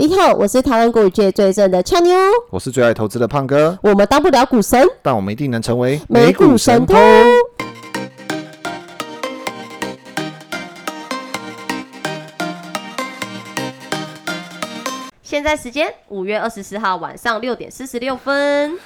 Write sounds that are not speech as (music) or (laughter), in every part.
你好，我是台湾股界最正的俏妞，我是最爱投资的胖哥，我们当不了股神，但我们一定能成为美股神偷。现在时间五月二十四号晚上六点四十六分。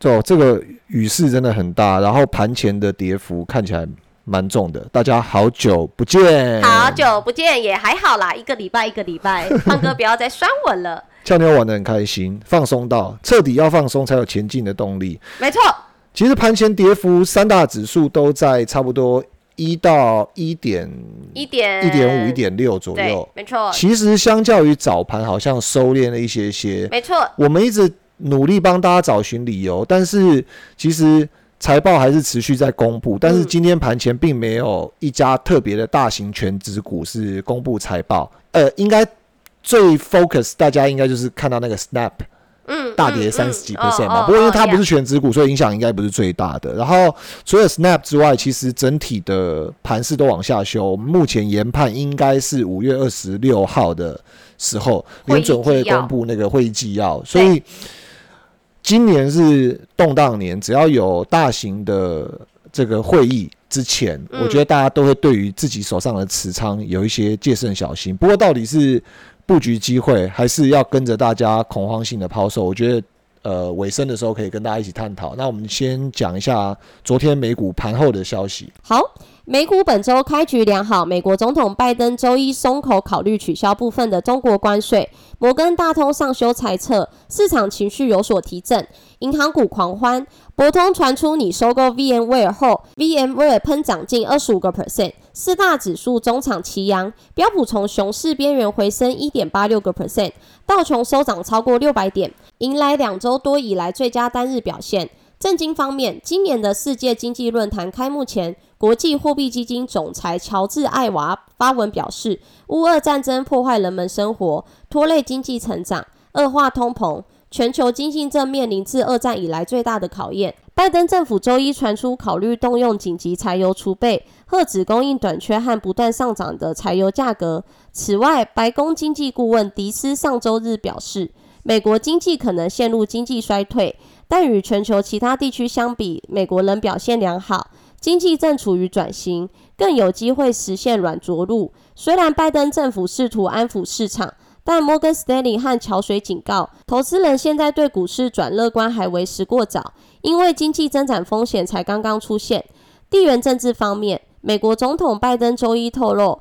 就这个雨势真的很大，然后盘前的跌幅看起来蛮重的。大家好久不见，好久不见也还好啦，一个礼拜一个礼拜，胖哥不要再酸我了。俏妞玩的很开心，放松到彻底要放松才有前进的动力。没错，其实盘前跌幅三大指数都在差不多一到一点一点一点五、一点六左右。没错，其实相较于早盘，好像收敛了一些些。没错，我们一直。努力帮大家找寻理由，但是其实财报还是持续在公布。但是今天盘前并没有一家特别的大型全职股是公布财报。呃，应该最 focus 大家应该就是看到那个 Snap，嗯，大跌三十几 percent 嘛。不过因为它不是全职股，所以影响应该不是最大的。然后除了 Snap 之外，其实整体的盘势都往下修。目前研判应该是五月二十六号的时候，联准会公布那个会议纪要，所以。今年是动荡年，只要有大型的这个会议之前，我觉得大家都会对于自己手上的持仓有一些戒慎小心。不过，到底是布局机会，还是要跟着大家恐慌性的抛售？我觉得，呃，尾声的时候可以跟大家一起探讨。那我们先讲一下昨天美股盘后的消息。好。美股本周开局良好，美国总统拜登周一松口考虑取消部分的中国关税。摩根大通上修猜测，市场情绪有所提振，银行股狂欢。博通传出拟收购 VMware 后，VMware 喷涨近二十五个 percent。四大指数中场齐扬，标普从熊市边缘回升一点八六个 percent，道琼收涨超过六百点，迎来两周多以来最佳单日表现。震惊方面，今年的世界经济论坛开幕前，国际货币基金总裁乔治·艾娃发文表示，乌俄战争破坏人们生活，拖累经济成长，恶化通膨，全球经济正面临自二战以来最大的考验。拜登政府周一传出考虑动用紧急柴油储备，遏止供应短缺和不断上涨的柴油价格。此外，白宫经济顾问迪斯上周日表示，美国经济可能陷入经济衰退。但与全球其他地区相比，美国仍表现良好，经济正处于转型，更有机会实现软着陆。虽然拜登政府试图安抚市场，但摩根斯丹利和桥水警告，投资人现在对股市转乐观还为时过早，因为经济增长风险才刚刚出现。地缘政治方面，美国总统拜登周一透露，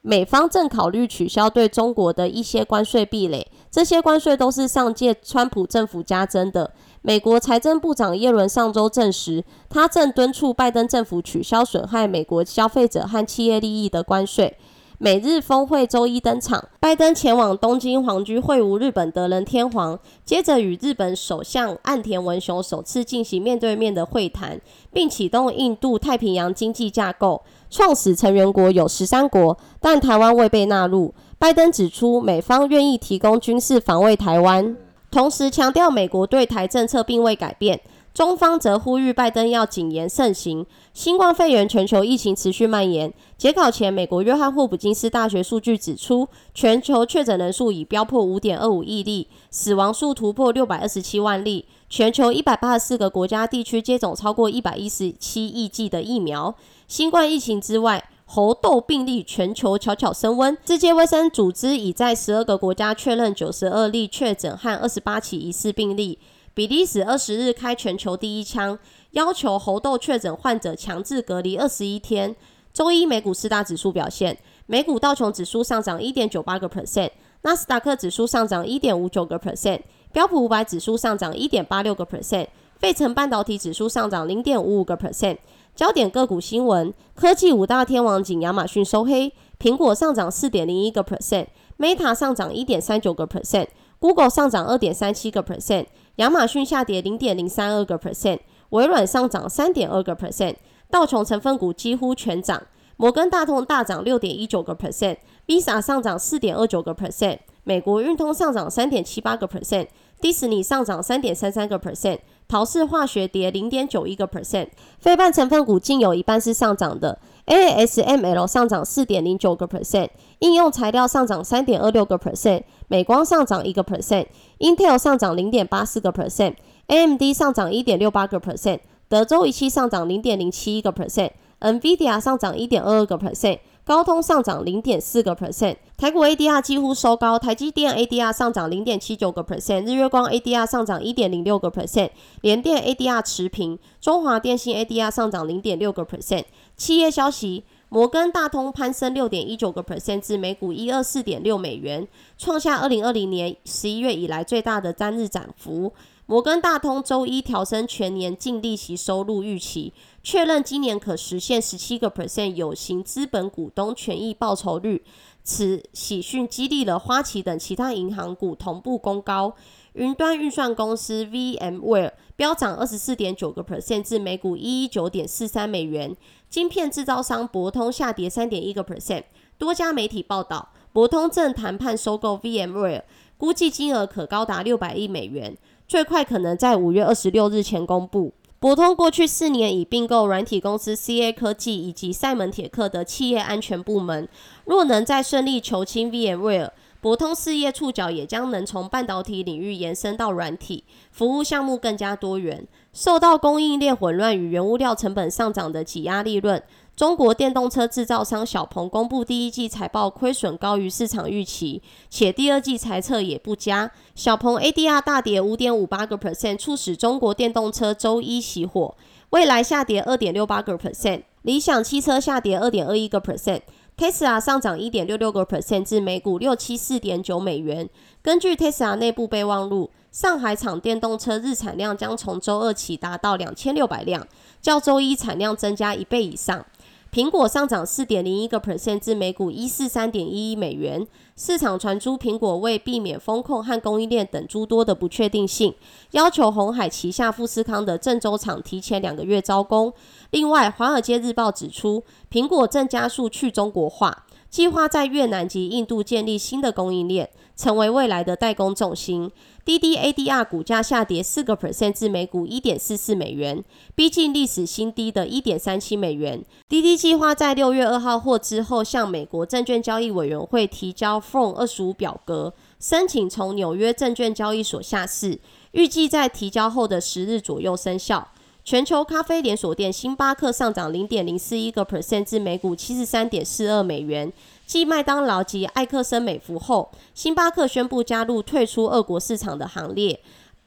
美方正考虑取消对中国的一些关税壁垒，这些关税都是上届川普政府加征的。美国财政部长耶伦上周证实，他正敦促拜登政府取消损害美国消费者和企业利益的关税。美日峰会周一登场，拜登前往东京皇居会晤日本德仁天皇，接着与日本首相岸田文雄首次进行面对面的会谈，并启动印度太平洋经济架构。创始成员国有十三国，但台湾未被纳入。拜登指出，美方愿意提供军事防卫台湾。同时强调，美国对台政策并未改变。中方则呼吁拜登要谨言慎行。新冠肺炎全球疫情持续蔓延。截稿前，美国约翰霍普金斯大学数据指出，全球确诊人数已飙破五点二五亿例，死亡数突破六百二十七万例。全球一百八十四个国家地区接种超过一百一十七亿剂的疫苗。新冠疫情之外。猴痘病例全球悄悄升温，世界卫生组织已在十二个国家确认九十二例确诊和二十八起疑似病例。比利时二十日开全球第一枪，要求猴痘确诊患者强制隔离二十一天。周一美股四大指数表现，美股道琼指数上涨一点九八个 percent，纳斯达克指数上涨一点五九个 percent，标普五百指数上涨一点八六个 percent，费城半导体指数上涨零点五五个 percent。焦点个股新闻：科技五大天王仅亚马逊收黑，苹果上涨四点零一个 percent，Meta 上涨一点三九个 percent，Google 上涨二点三七个 percent，亚马逊下跌零点零三二个 percent，微软上涨三点二个 percent，道琼成分股几乎全涨，摩根大通大涨六点一九个 percent，Visa 上涨四点二九个 percent，美国运通上涨三点七八个 percent，迪士尼上涨三点三三个 percent。陶氏化学跌零点九一个 percent。非半成分股竟有一半是上涨的，ASML 上涨四点零九个 percent，应用材料上涨三点二六个 percent，美光上涨一个 percent，Intel 上涨零点八四个 percent，AMD 上涨一点六八个 percent，德州仪器上涨零点零七一个 percent，NVIDIA 上涨一点二二个 percent。高通上涨零点四个 percent，台股 ADR 几乎收高，台积电 ADR 上涨零点七九个 percent，日月光 ADR 上涨一点零六个 percent，联电 ADR 持平，中华电信 ADR 上涨零点六个 percent。企业消息，摩根大通攀升六点一九个 percent 至每股一二四点六美元，创下二零二零年十一月以来最大的单日涨幅。摩根大通周一调升全年净利息收入预期。确认今年可实现十七个 percent 有形资本股东权益报酬率。此喜讯激励了花旗等其他银行股同步攻高。云端运算公司 VMware 飙涨二十四点九个 percent 至每股一一九点四三美元。晶片制造商博通下跌三点一个 percent。多家媒体报道，博通正谈判收购 VMware，估计金额可高达六百亿美元，最快可能在五月二十六日前公布。博通过去四年已并购软体公司 CA 科技以及赛门铁克的企业安全部门。若能再顺利求清 VMware，博通事业触角也将能从半导体领域延伸到软体服务项目，更加多元。受到供应链混乱与原物料成本上涨的挤压利润。中国电动车制造商小鹏公布第一季财报亏损高于市场预期，且第二季财测也不佳。小鹏 ADR 大跌五点五八个 percent，促使中国电动车周一熄火。未来下跌二点六八个 percent，理想汽车下跌二点二一个 percent，Tesla 上涨一点六六个 percent 至每股六七四点九美元。根据 Tesla 内部备忘录，上海厂电动车日产量将从周二起达到两千六百辆，较周一产量增加一倍以上。苹果上涨四点零一个 percent 至每股一四三点一一美元。市场传出苹果为避免风控和供应链等诸多的不确定性，要求红海旗下富士康的郑州厂提前两个月招工。另外，《华尔街日报》指出，苹果正加速去中国化。计划在越南及印度建立新的供应链，成为未来的代工重心。滴滴 ADR 股价下跌四个 percent 至每股一点四四美元，逼近历史新低的一点三七美元。滴滴计划在六月二号或之后向美国证券交易委员会提交 Form 二十五表格，申请从纽约证券交易所下市，预计在提交后的十日左右生效。全球咖啡连锁店星巴克上涨零点零四一个 percent 至每股七十三点四二美元。继麦当劳及艾克森美孚后，星巴克宣布加入退出俄国市场的行列。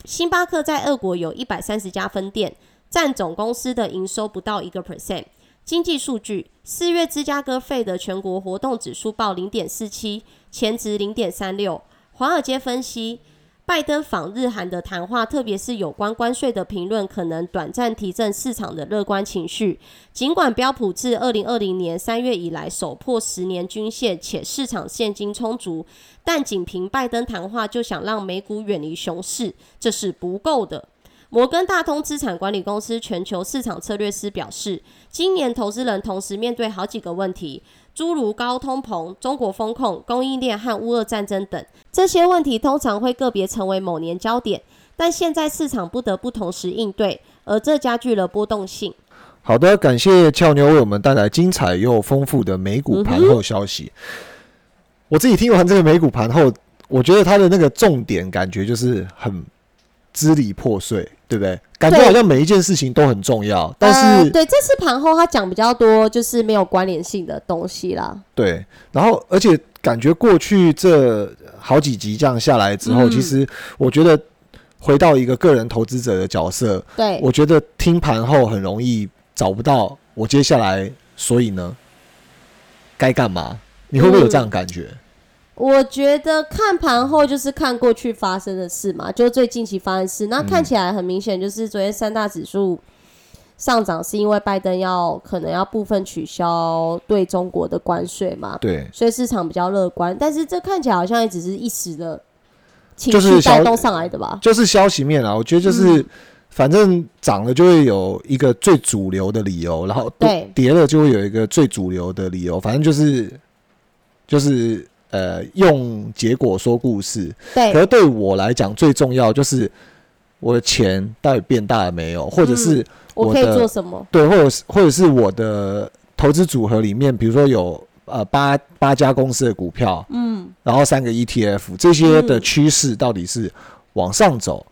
星巴克在俄国有一百三十家分店，占总公司的营收不到一个 percent。经济数据：四月芝加哥费的全国活动指数报零点四七，前值零点三六。华尔街分析。拜登访日韩的谈话，特别是有关关税的评论，可能短暂提振市场的乐观情绪。尽管标普自二零二零年三月以来首破十年均线，且市场现金充足，但仅凭拜登谈话就想让美股远离熊市，这是不够的。摩根大通资产管理公司全球市场策略师表示，今年投资人同时面对好几个问题。诸如高通膨、中国风控、供应链和乌俄战争等这些问题，通常会个别成为某年焦点，但现在市场不得不同时应对，而这加剧了波动性。好的，感谢俏妞为我们带来精彩又丰富的美股盘后消息。我自己听完这个美股盘后，我觉得它的那个重点感觉就是很支离破碎。对不对？感觉好像每一件事情都很重要，但是对这次盘后他讲比较多，就是没有关联性的东西啦。对，然后而且感觉过去这好几集这样下来之后，其实我觉得回到一个个人投资者的角色，对我觉得听盘后很容易找不到我接下来，所以呢该干嘛？你会不会有这样感觉？我觉得看盘后就是看过去发生的事嘛，就最近期发生的事。那看起来很明显，就是昨天三大指数上涨，是因为拜登要可能要部分取消对中国的关税嘛？对，所以市场比较乐观。但是这看起来好像也只是一时的情绪带动上来的吧？就是消息面啊，我觉得就是反正涨了就会有一个最主流的理由，然后对跌了就会有一个最主流的理由，反正就是就是。呃，用结果说故事。对。可是对我来讲，最重要就是我的钱到底变大了没有，或者是我可以的做什么？对，或者是或者是我的投资组合里面，比如说有呃八八家公司的股票，嗯，然后三个 ETF，这些的嗯趋势到底是往上走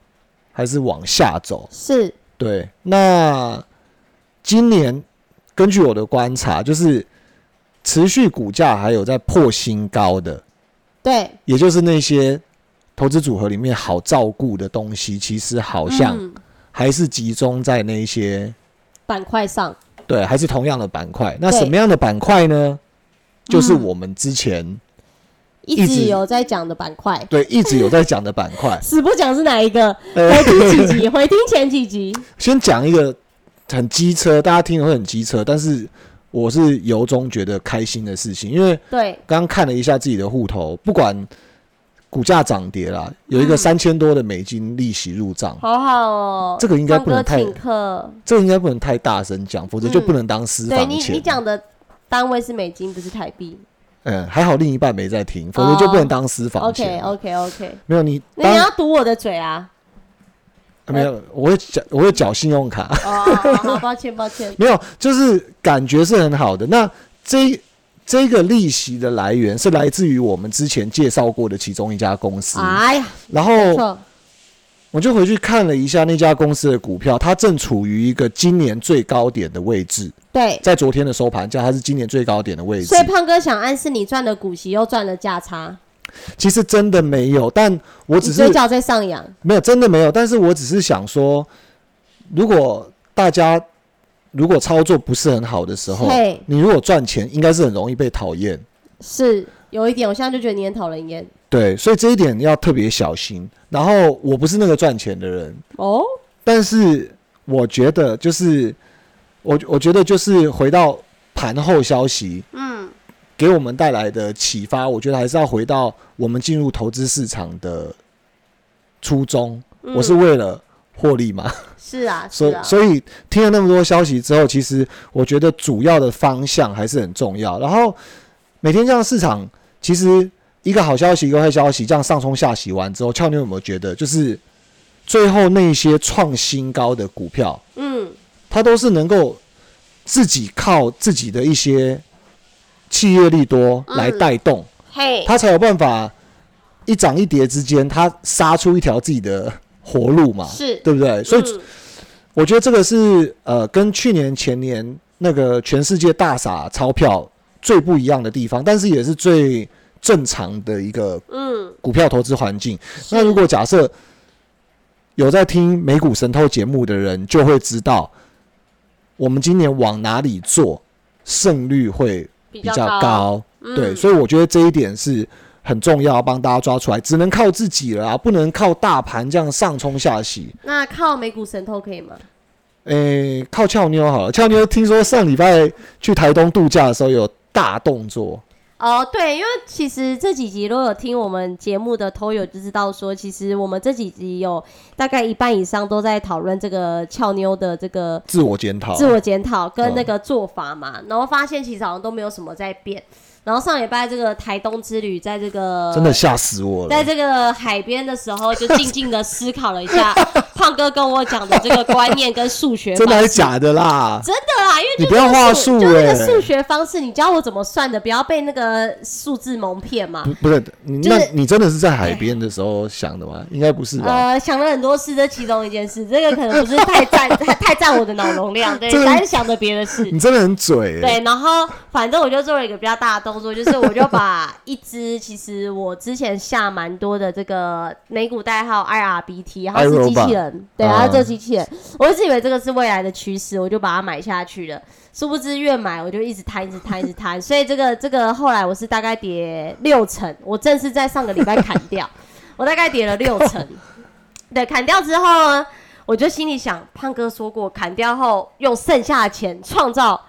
还是往下走？是对，那今年根据我的观察，就是持续股价还有在破新高的，对，也就是那些投资组合里面好照顾的东西，其实好像嗯还是集中在那一些板块上，对，还是同样的板块。那什么样的板块呢？就是嗯我们之前、一一直直有在讲的板块，对一直有在讲的板块。(laughs) 死不讲是哪一个？呃 (laughs) 回听几集，回听前几集。先讲一个很机车，大家听了会很机车，但是我是由衷觉得开心的事情，因为对，刚刚看了一下自己的户头，不管股价涨跌啦，有一个嗯三千多的美金利息入账，好好哦。这个应该不能太客。这个应该不能太大声讲，否则就不能当私对你，房钱。你讲的单位是美金，不是台币。嗯，还好另一半没在听，否则就不能当私房 OK 钱。OK OK，没有你你要堵我的嘴啊！没有，我会缴我会缴信用卡，哦，好抱歉抱歉。没有，就是感觉是很好的。那这这个利息的来源是来自于我们之前介绍过的其中一家公司，哎呀，然后，我就回去看了一下那家公司的股票，它正处于一个今年最高点的位置，对。在昨天的收盘价，它是今年最高点的位置所以。胖哥想暗示你赚了股息，又赚了价差，其实真的没有，但我只是你嘴角在上扬。没有，真的没有。但是我只是想说，如果大家如果操作不是很好的时候，你如果赚钱，应该是很容易被讨厌。是有一点，我现在就觉得你很讨人厌。对，所以这一点要特别小心。然后我不是那个赚钱的人，哦，但是我觉得就是我我觉得就是回到盘后消息嗯，给我们带来的启发，我觉得还是要回到我们进入投资市场的初衷。嗯我是为了获利嘛，(laughs) 是啊，所以啊，所以听了那么多消息之后，其实我觉得主要的方向还是很重要。然后每天这样市场，其实一个好消息一个坏消息，这样上冲下洗完之后，俏妞有没有觉得，就是最后那些创新高的股票，嗯，它都是能够自己靠自己的一些企业利多来带动，嘿，它才有办法一涨一跌之间，它杀出一条自己的活路嘛，是，对不对？所以嗯。我觉得这个是呃，跟去年前年那个全世界大撒钞票最不一样的地方，但是也是最正常的一个嗯，股票投资环境。是。那如果假设有在听美股神偷节目的人，就会知道我们今年往哪里做，胜率会比比较高，嗯对，所以我觉得这一点是很重要，要帮大家抓出来，只能靠自己了啊，不能靠大盘这样上冲下洗。那靠美股神偷可以吗？诶、靠俏妞好了。俏妞听说上礼拜去台东度假的时候有大动作，哦，对，因为其实这几集如果有听我们节目的偷友就知道说，其实我们这几集有大概一半以上都在讨论这个俏妞的这个自我检讨。自我检讨跟嗯那个做法嘛，然后发现其实好像都没有什么在变。然后上礼拜这个台东之旅，在这个真的吓死我了在。这个海边的时候，就静静的思考了一下 (laughs) 胖哥跟我讲的这个观念跟数学 (laughs) 真的还。是假的啦？真的啦，因为你不要就那个话术数就那个欸数学方式，你教我怎么算的，不要被那个数字蒙骗嘛不。不是你，就是那你真的是在海边的时候想的吗？应该不是吧？呃，想了很多事，这其中一件事，这个可能不是太占 (laughs) 太太占我的脑容量，对，还是想着别的事。你真的很嘴、欸。对，然后反正我就做了一个比较大的动作，就是我就把一只其实我之前下蛮多的这个美股代号 IRBT，它是机器人，对，它是这机器人，我一直以为这个是未来的趋势，我就把它买下去了。殊不知越买我就一直摊，一直摊，一直摊，(laughs) 所以这个这个后来我是大概跌六成，我正是在上个礼拜砍掉，(laughs) 我大概跌了六成。对，砍掉之后呢，我就心里想，胖哥说过，砍掉后用剩下的钱创造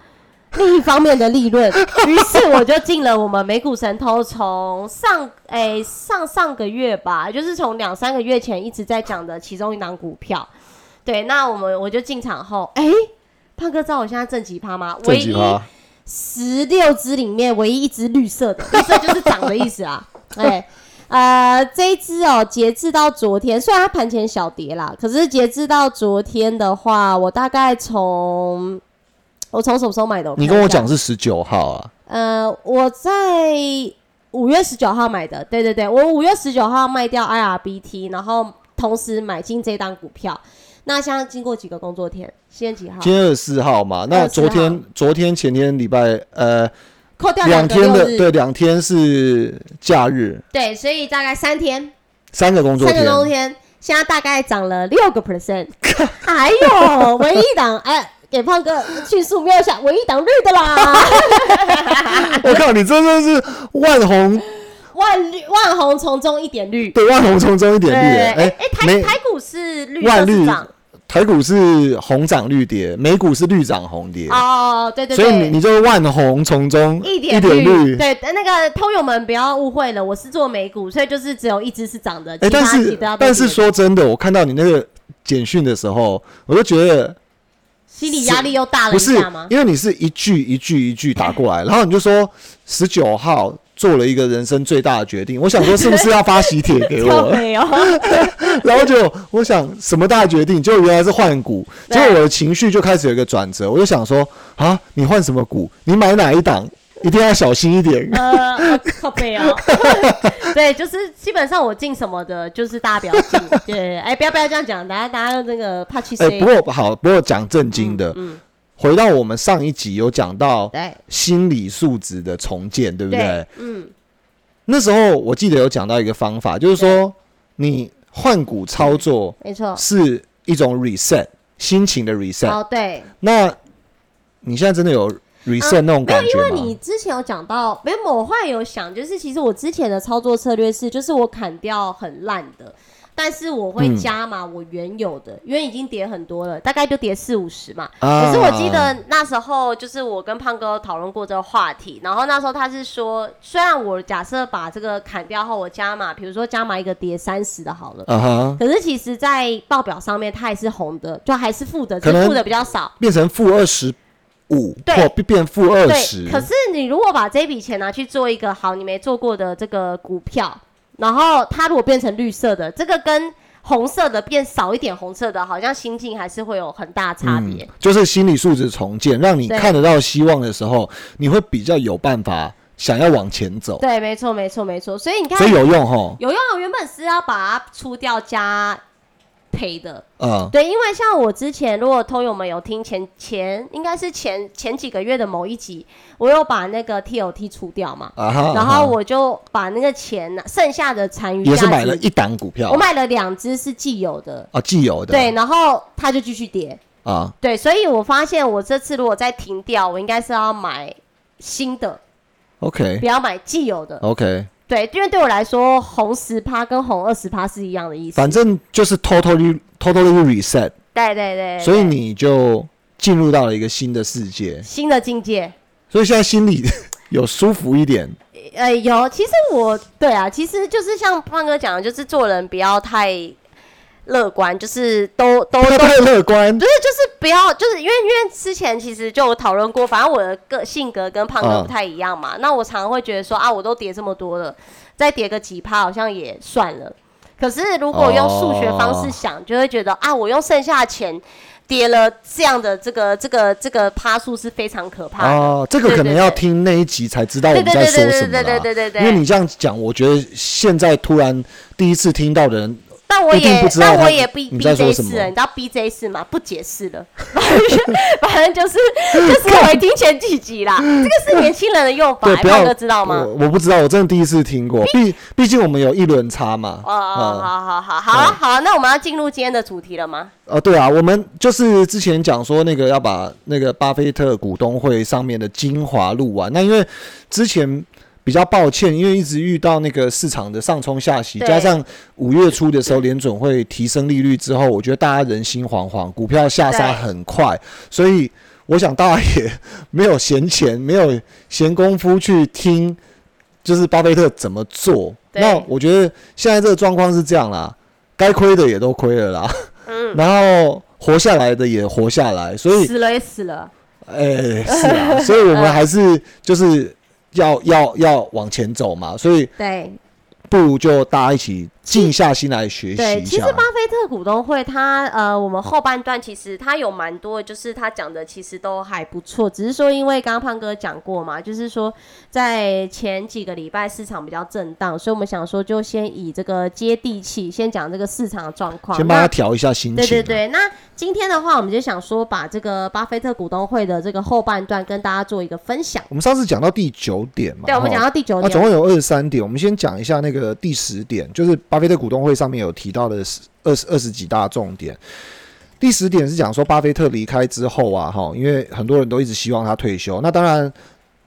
(laughs) 另一方面的利润，于是我就进了我们美股神偷，从上诶、上上个月吧，就是从两三个月前一直在讲的其中一档股票。对，那我们我就进场后，诶、胖哥知道我现在挣几趴吗？这唯一十六只里面唯一一只绿色的，绿色就是涨的意思啊。(laughs) 哎，呃，这一只哦，截至到昨天，虽然它盘前小跌啦，可是截至到昨天的话，我大概从我从什么时候买的？你跟我讲是十九号啊？呃，我在五月十九号买的，对对对，我五月十九号卖掉 IRBT，然后同时买进这档股票。那现在经过几个工作天，今天几号？今天二十四号嘛。那昨天、昨天、前天礼拜，呃，扣掉两天的，对，两天是假日。对，所以大概三天，三个工作天，三个工作天，现在大概涨了六个 percent。(laughs) 还有唯一档，哎，给胖哥迅速瞄一下，唯一档绿的啦。(laughs) 我靠，你真的是万红。万绿万红从中一点绿，对，万红从中一点绿。哎哎，台台股是绿万绿台股是红涨绿跌，美股是绿涨红跌。哦，对对對，所以你你就万红从中一点绿。对，那个通友们不要误会了，我是做美股，所以就是只有一只是涨的，其他是但是说真的，我看到你那个简讯的时候，我就觉得心理压力又大了一下吗？因为你是一句一句一句打过来，然后你就说十九号。做了一个人生最大的决定，我想说是不是要发喜帖给我？(laughs) 没有。(laughs) 然后就我想什么大决定，就原来是换股，结果我的情绪就开始有一个转折，我就想说啊，你换什么股？你买哪一档？(laughs) 一定要小心一点。呃，靠背哦。(laughs) 对，就是基本上我进什么的，就是大家不要进。(laughs) 对，哎，不要不要这样讲，大家大家那个怕去。哎，不过好，不过讲正经的。嗯。回到我们上一集有讲到心理素质的重建，对不对？嗯，那时候我记得有讲到一个方法，就是说你换股操作，没错，是一种 reset 心情的 reset。哦，对。那你现在真的有 reset 那种感觉吗？因为你之前有讲到，没有，我后来有想，就是其实我之前的操作策略是，就是我砍掉很烂的。但是我会加嘛，我原有的，因为已经跌很多了，大概就跌四五十嘛。可是我记得那时候就是我跟胖哥讨论过这个话题，然后那时候他是说，虽然我假设把这个砍掉后，我加码，比如说加码一个跌三十的好了，可是其实在报表上面它还是红的，就还是负的，只负的比较少，变成负二十五，或，变负二十。可是你如果把这笔钱拿去做一个好你没做过的这个股票。然后它如果变成绿色的，这个跟红色的变少一点红色的，好像心境还是会有很大差别。就是心理素质重建，让你看得到希望的时候，你会比较有办法想要往前走。对，没错，没错，没错。所以你看，所以有用哈，有用。原本是要把它出掉加。赔的，嗯，对，因为像我之前，如果通友们有听前前，应该是前前几个月的某一集，我有把那个 T O T 出掉嘛，然后我就把那个钱剩下的残余也是买了一档股票，我买了两只是既有的。啊，既有的，对，然后它就继续跌。啊，对，所以我发现我这次如果再停掉，我应该是要买新的，OK，不要买既有的，OK。对，因为对我来说，红十趴跟红二十趴是一样的意思。反正就是 totally totally reset。对对对。所以你就进入到了一个新的世界，新的境界。所以现在心里 (laughs) 有舒服一点。呃，有。其实我对啊，其实就是像胖哥讲的，就是做人不要太。乐观就是都都都太乐观，不是就是不要就是因为因为之前其实就讨论过，反正我的个性格跟胖哥不太一样嘛。那我常常会觉得说啊，我都叠这么多了，再叠个几趴好像也算了。可是如果用数学方式想，就会觉得啊，我用剩下的钱跌了这样的这个这个这个趴数是非常可怕的。哦，这个可能要听那一集才知道我们在说什么对对对对因为你这样讲，我觉得现在突然第一次听到的人。但我也，但我也 B B J 四了，你知道 B J 四吗？不解释了，反正就是就是回听前几集啦。这个是年轻人的用法，胖哥知道吗？我不知道，我真的第一次听过。毕毕竟我们有一轮差嘛。哦哦，好好好，好啊好啊，那我们要进入今天的主题了吗？哦，对啊，我们就是之前讲说那个要把那个巴菲特股东会上面的精华录完。那因为之前。比较抱歉，因为一直遇到那个市场的上冲下洗，加上五月初的时候联准会提升利率之后，我觉得大家人心惶惶，股票下杀很快，所以我想大家也没有闲钱，没有闲工夫去听，就是巴菲特怎么做。那我觉得现在这个状况是这样啦，该亏的也都亏了啦，嗯，然后活下来的也活下来，所以死了也死了，哎，是啊，所以我们还是就是。要要要往前走嘛，所以对。不如就大家一起静下心来学习对。其实巴菲特股东会，他呃，我们后半段其实他有蛮多，就是他讲的其实都还不错，只是说因为刚刚胖哥讲过嘛，就是说在前几个礼拜市场比较震荡，所以我们想说就先以这个接地气，先讲这个市场的状况。先帮他调一下心情、啊。对对对，那今天的话，我们就想说把这个巴菲特股东会的这个后半段跟大家做一个分享。我们上次讲到第九点嘛，对，我们讲到第九那、点，总共有二十三点，我们先讲一下那个第十点，就是巴菲特股东会上面有提到的二十二十几大重点。第十点是讲说，巴菲特离开之后啊，哈，因为很多人都一直希望他退休，那当然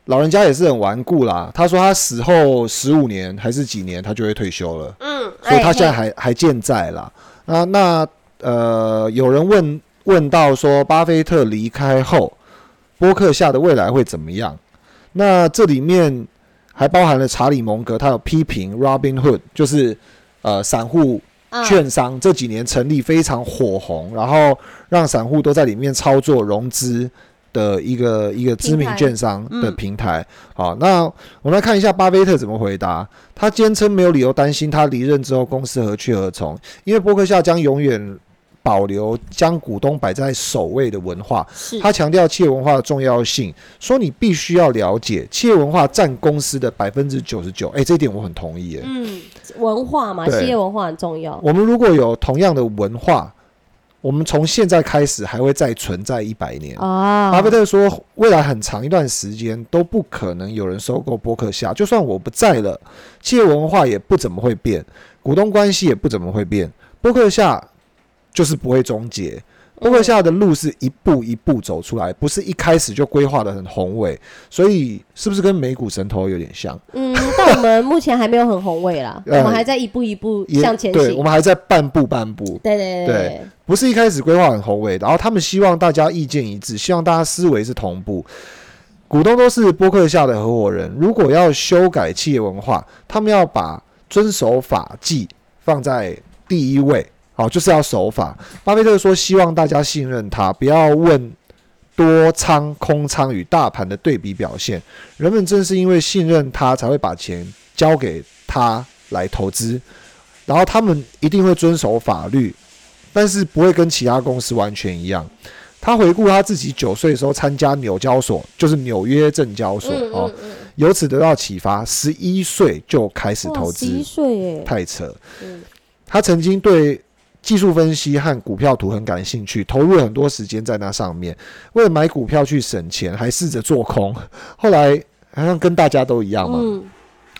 老人家也是很顽固啦。他说他死后十五年还是几年，他就会退休了，嗯，所以他哎现在还还健在啦。那那呃，有人问问到说，巴菲特离开后，波克夏的未来会怎么样？那这里面还包含了查理蒙格，他有批评 Robinhood，就是呃散户嗯券商这几年成立非常火红，然后让散户都在里面操作融资的一个一个知名券商的嗯平台。好，那我们来看一下巴菲特怎么回答。他坚称没有理由担心他离任之后公司何去何从，因为伯克夏将永远保留将股东摆在首位的文化。他强调企业文化的重要性，说你必须要了解企业文化占公司的百分之九十九。哎，这一点我很同意耶。嗯文化嘛，企业文化很重要。我们如果有同样的文化，我们从现在开始还会再存在一百年。啊，巴菲特说，未来很长一段时间都不可能有人收购伯克夏，就算我不在了，企业文化也不怎么会变，股东关系也不怎么会变，伯克夏就是不会终结。波克夏的路是一步一步走出来，不是一开始就规划的很宏伟，所以是不是跟美股神头有点像？嗯，但我们目前还没有很宏伟啦，(laughs) 我呃们还在一步一步向前对，我行。们还在半步半步。对对对不是一开始规划很宏伟，然后他们希望大家意见一致，希望大家思维是同步。股东都是波克夏的合伙人，如果要修改企业文化，他们要把遵守法纪放在第一位，好，就是要守法。巴菲特说，希望大家信任他，不要问多仓、空仓与大盘的对比表现。人们正是因为信任他，才会把钱交给他来投资，然后他们一定会遵守法律，但是不会跟其他公司完全一样。他回顾他自己九岁的时候参加纽交所，就是纽约证交所、嗯哦由此得到启发，十一岁就开始投资十，一岁耶，太扯。嗯他曾经对技术分析和股票图很感兴趣，投入了很多时间在那上面。为了买股票去省钱，还试着做空。后来好像跟大家都一样嘛。嗯，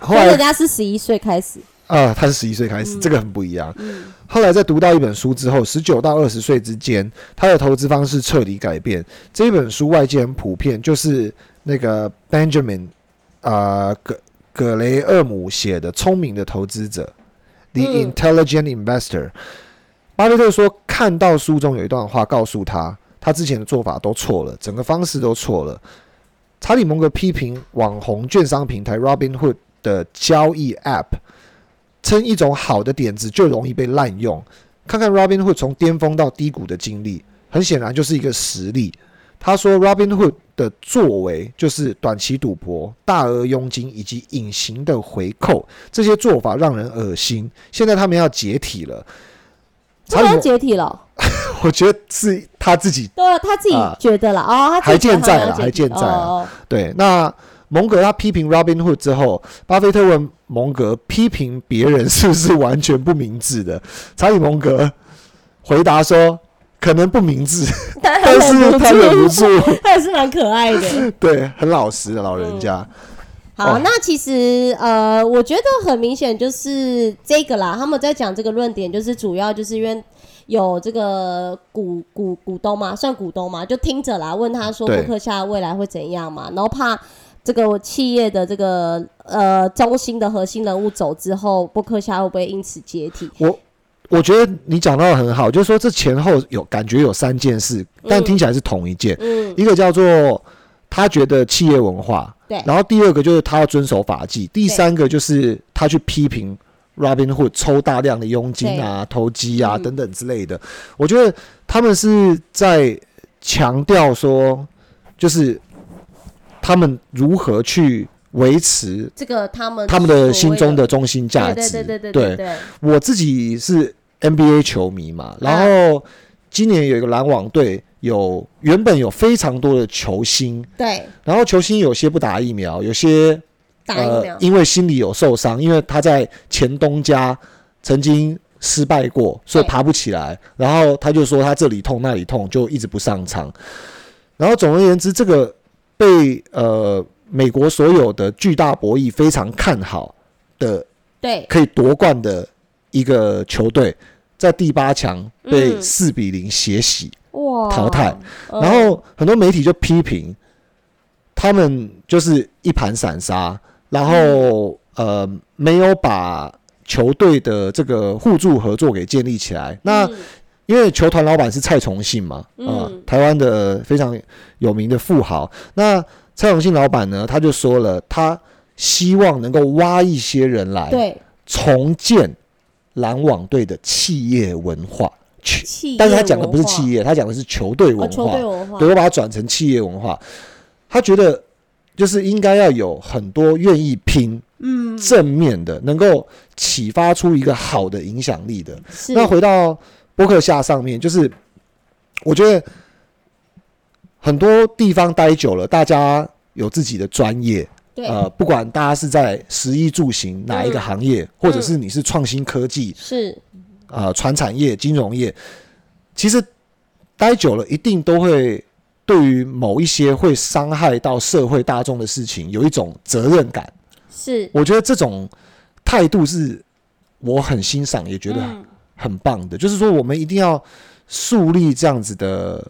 后来人家是十一岁开始，啊，他是十一岁开始，嗯这个很不一样。嗯后来在读到一本书之后，十九到二十岁之间，他的投资方式彻底改变。这一本书外界很普遍，就是那个 Benjamin 啊、葛葛雷厄姆写的《聪明的投资者》（The 嗯 Intelligent Investor）。巴菲特说，看到书中有一段话，告诉他他之前的做法都错了，整个方式都错了。查理蒙格批评网红券商平台 Robinhood 的交易 App，称一种好的点子就容易被滥用。看看 Robinhood 从巅峰到低谷的经历，很显然就是一个实例。他说，Robinhood 的作为就是短期赌博、大额佣金以及隐形的回扣，这些做法让人恶心。现在他们要解体了。这个查理蒙，解体了，(laughs) 我觉得是他自己对啊，他自己啊觉得了哦，他自己还健在了还健在了哦对。那蒙格他批评 Robinhood 之后，巴菲特问蒙格批评别人是不是完全不明智的？查理蒙格回答说，可能不明智，(laughs) 但但是他忍不住，他也是蛮可爱的。(laughs) 对，很老实的老人家。好，哦那其实呃，我觉得很明显就是这个啦。他们在讲这个论点，就是主要就是因为有这个股股股东嘛，算股东嘛，就听着啦，问他说对伯克夏未来会怎样嘛，然后怕这个企业的这个呃中心的核心人物走之后，伯克夏会不会因此解体？我我觉得你讲到的很好，就是说这前后有感觉有三件事，但听起来是同一件。嗯，一个叫做他觉得企业文化，对然后第二个就是他要遵守法纪，第三个就是他去批评 Robinhood 抽大量的佣金啊、投机啊嗯等等之类的。我觉得他们是在强调说，就是他们如何去维持这个他们他们的心中的中心价值。对对对对对对。我自己是 NBA 球迷嘛，然后今年有一个篮网队，有原本有非常多的球星，对，然后球星有些不打疫苗，有些打疫苗，因为心里有受伤，因为他在前东家曾经失败过，所以爬不起来，然后他就说他这里痛那里痛，就一直不上场。然后总而言之，这个被呃。美国所有的巨大博弈非常看好的，对，可以夺冠的一个球队，在第八强被四比零血洗淘汰，然后很多媒体就批评他们就是一盘散沙，然后呃没有把球队的这个互助合作给建立起来。那因为球团老板是蔡崇信嘛，啊，台湾的非常有名的富豪，那。蔡崇信老板呢，他就说了，他希望能够挖一些人来，对，重建篮网队的企业文化。企，但是他讲的不是企业，他讲的是球队文化。球队文化，对我把它转成企业文化。他觉得就是应该要有很多愿意拼，嗯，正面的，能够启发出一个好的影响力的。那回到博客下上面，就是我觉得。很多地方待久了，大家有自己的专业，呃，不管大家是在食衣住行哪一个行业，或者是你是创新科技，是，呃，传产业、金融业，其实待久了，一定都会对于某一些会伤害到社会大众的事情，有一种责任感。是，我觉得这种态度是我很欣赏，也觉得很棒的。就是说，我们一定要树立这样子的。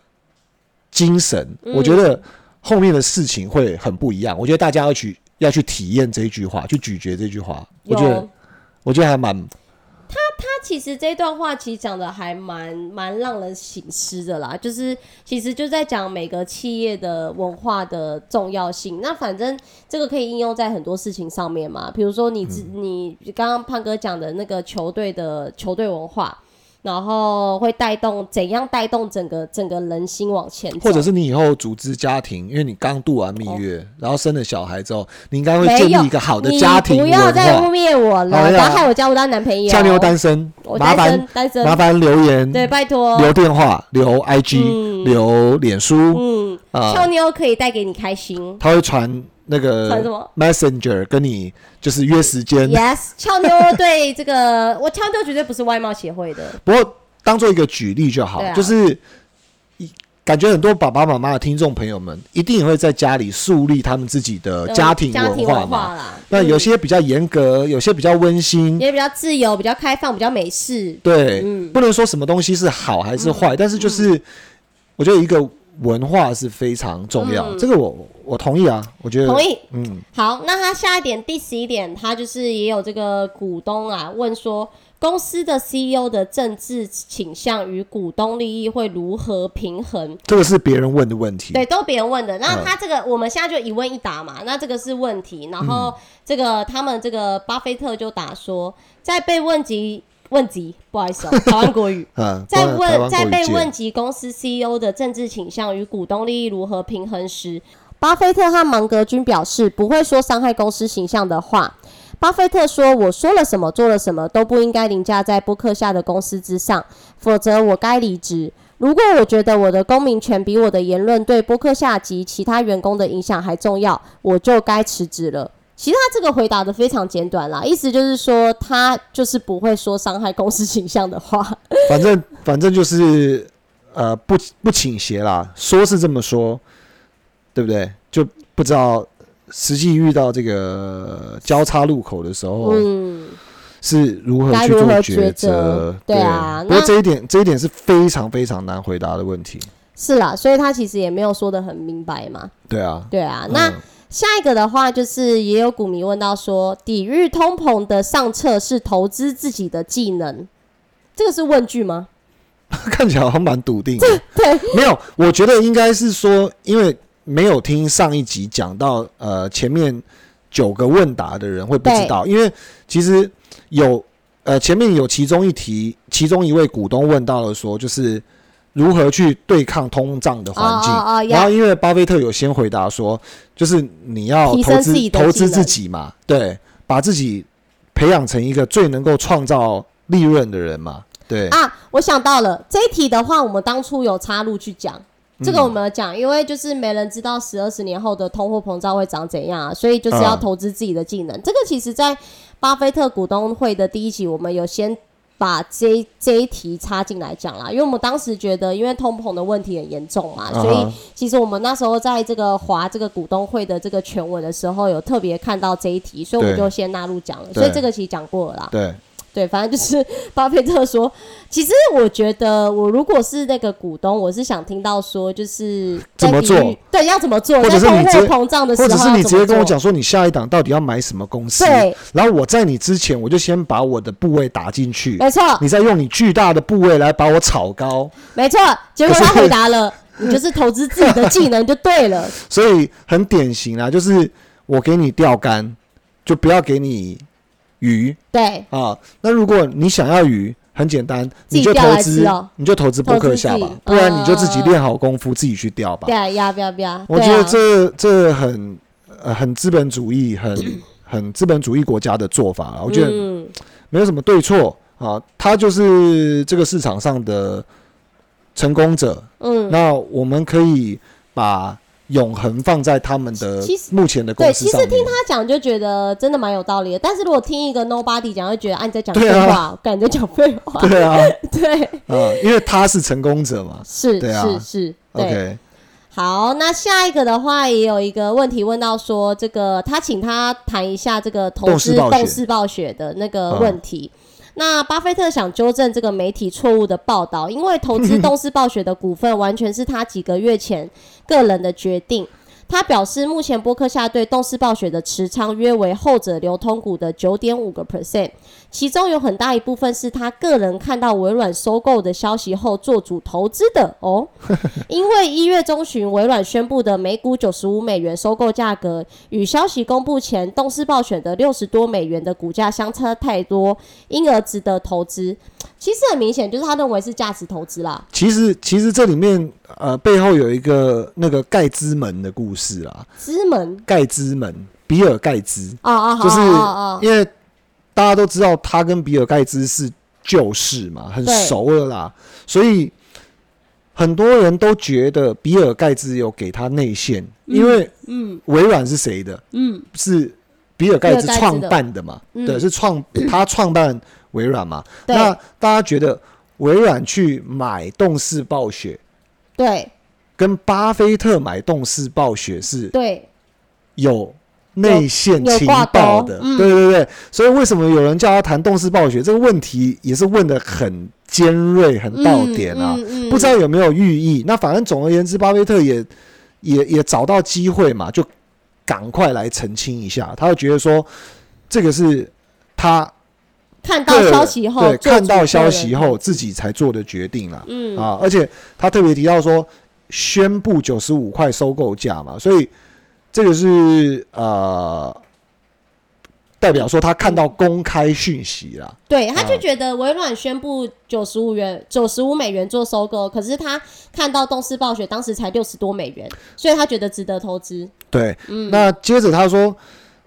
精神，我觉得后面的事情会很不一样。我觉得大家要去要去体验这一句话，去咀嚼这句话。我觉得，我觉得还蛮……他他其实这段话其实讲的还蛮蛮让人醒思的啦。就是其实就在讲每个企业的文化的重要性。那反正这个可以应用在很多事情上面嘛。比如说你你刚刚胖哥讲的那个球队的球队文化。然后会带动怎样带动整个整个人心往前走，或者是你以后组织家庭，因为你刚度完蜜月，然后生了小孩之后，你应该会建立一个好的家庭不要再污蔑我了，不要害我交不到男朋友。俏妞单身，麻烦单身，麻烦留言，对，拜托。留电话，留 IG，留脸书，嗯，俏妞可以带给你开心，他会传。那个 Messenger 跟你就是约时间。Yes，俏妞 (laughs) 对这个，我俏妞绝对不是外貌协会的。不过当做一个举例就好，就是感觉很多爸爸妈妈的听众朋友们一定也会在家里树立他们自己的家庭文化嘛。那有些比较严格，有些比较温馨，也比较自由、比较开放、比较美式。对，不能说什么东西是好还是坏，但是就是我觉得一个。文化是非常重要，这个我我同意啊，我觉得同意。嗯，好，那他下一点第十一点，他就是也有这个股东啊问说，公司的 CEO 的政治倾向与股东利益会如何平衡？这个是别人问的问题，对，都别人问的。那他这个我们现在就一问一答嘛，那这个是问题，然后这个他们这个巴菲特就答说，在被问及。问及，不好意思哦，台湾国语。(laughs) 在问在被问及公司 CEO 的政治倾向与股东利益如何平衡时，巴菲特和芒格均表示不会说伤害公司形象的话。巴菲特说：“我说了什么，做了什么都不应该凌驾在波克夏的公司之上，否则我该离职。如果我觉得我的公民权比我的言论对波克夏及其他员工的影响还重要，我就该辞职了。”其实他这个回答的非常简短啦，意思就是说他就是不会说伤害公司形象的话。(laughs) 反正反正就是呃不不倾斜啦，说是这么说，对不对？就不知道实际遇到这个交叉路口的时候，嗯，是如何去做抉择？对啊，不过这一点这一点是非常非常难回答的问题。是啦，所以他其实也没有说的很明白嘛。对啊，对啊，那。下一个的话，就是也有股民问到说，抵御通膨的上策是投资自己的技能，这个是问句吗？(laughs) 看起来好像蛮笃定。对，没有，我觉得应该是说，因为没有听上一集讲到，呃，前面九个问答的人会不知道，因为其实有，呃，前面有其中一题，其中一位股东问到了说，就是如何去对抗通胀的环境。然后因为巴菲特有先回答说，就是你要提投资投资自己嘛，对，把自己培养成一个最能够创造利润的人嘛，对。啊，我想到了这一题的话，我们当初有插入去讲。这个我们有讲，因为就是没人知道十二十年后的通货膨胀会长怎样啊，所以就是要嗯投资自己的技能。这个其实，在巴菲特股东会的第一集，我们有先把这这一题插进来讲啦，因为我们当时觉得，因为通膨的问题很严重嘛，所以其实我们那时候在这个华这个股东会的这个全文的时候，有特别看到这一题，所以我们就先纳入讲了。所以这个其实讲过了啦。对，对，反正就是 (laughs) 巴菲特说，其实我觉得我如果是那个股东，我是想听到说，就是怎么做，对，要怎么做，或者是你直接膨胀的时候或者是你直接跟我讲说，你下一档到底要买什么公司，对，然后我在你之前，我就先把我的部位打进去，没错，你再用你巨大的部位来把我炒高，没错。结果他回答了，你就是投资自己的技能就对了。(laughs) 所以很典型啊，就是我给你钓竿，就不要给你鱼对，啊。那如果你想要鱼，很简单，你就投资哦，你就投资博客下吧不然你就自己嗯练好功夫，自己去钓吧对。啊，要不要不要？我觉得这这很呃很资本主义，很很资本主义国家的做法啊。我觉得嗯，没有什么对错啊，他就是这个市场上的成功者。嗯，那我们可以把永恒放在他们的目前的公对，司上对。其实听他讲就觉得真的蛮有道理的，但是如果听一个 nobody 讲，就觉得啊你在讲废话，感觉讲废话。对啊，(laughs) 对，啊，因为他是成功者嘛。是对啊是是，对。OK，好，那下一个的话也有一个问题问到说，这个他请他谈一下这个投资动视暴雪动视暴雪的那个问题。那巴菲特想纠正这个媒体错误的报道，因为投资动视暴雪的股份完全是他几个月前个人的决定。他表示，目前波克夏对动视暴雪的持仓约为后者流通股的九点五个 percent，其中有很大一部分是他个人看到微软收购的消息后做主投资的哦。(laughs) 因为一月中旬微软宣布的每股九十五美元收购价格，与消息公布前动视暴雪的六十多美元的股价相差太多，因而值得投资。其实很明显，就是他认为是价值投资啦。其实其实这里面呃背后有一个那个盖兹门的故事啊，资门？盖之门，比尔盖茨，啊啊，就是因为大家都知道他跟比尔盖茨是旧识嘛，很熟了啦，所以很多人都觉得比尔盖茨有给他内线，因为嗯。微软是谁的？嗯，是比尔盖茨创的。办的嘛？嗯。对，是创 (clears throat) 他创办微软嘛？那大家觉得微软去买动视暴雪，对跟巴菲特买动视暴雪是对有内线情报的，嗯对对对。所以为什么有人叫他谈动视暴雪这个问题，也是问的很尖锐、很到点啊？嗯嗯嗯不知道有没有寓意？那反正总而言之，巴菲特也也也找到机会嘛，就赶快来澄清一下。他就觉得说，这个是他看到消息后，对看到消息后自己才做的决定啦。嗯啊，而且他特别提到说，宣布九十五块收购价嘛，所以这个是呃，代表说他看到公开讯息啦。对，他就啊觉得微软宣布九十五元、九十五美元做收购，可是他看到动视暴雪当时才六十多美元，所以他觉得值得投资。对，嗯那接着他说，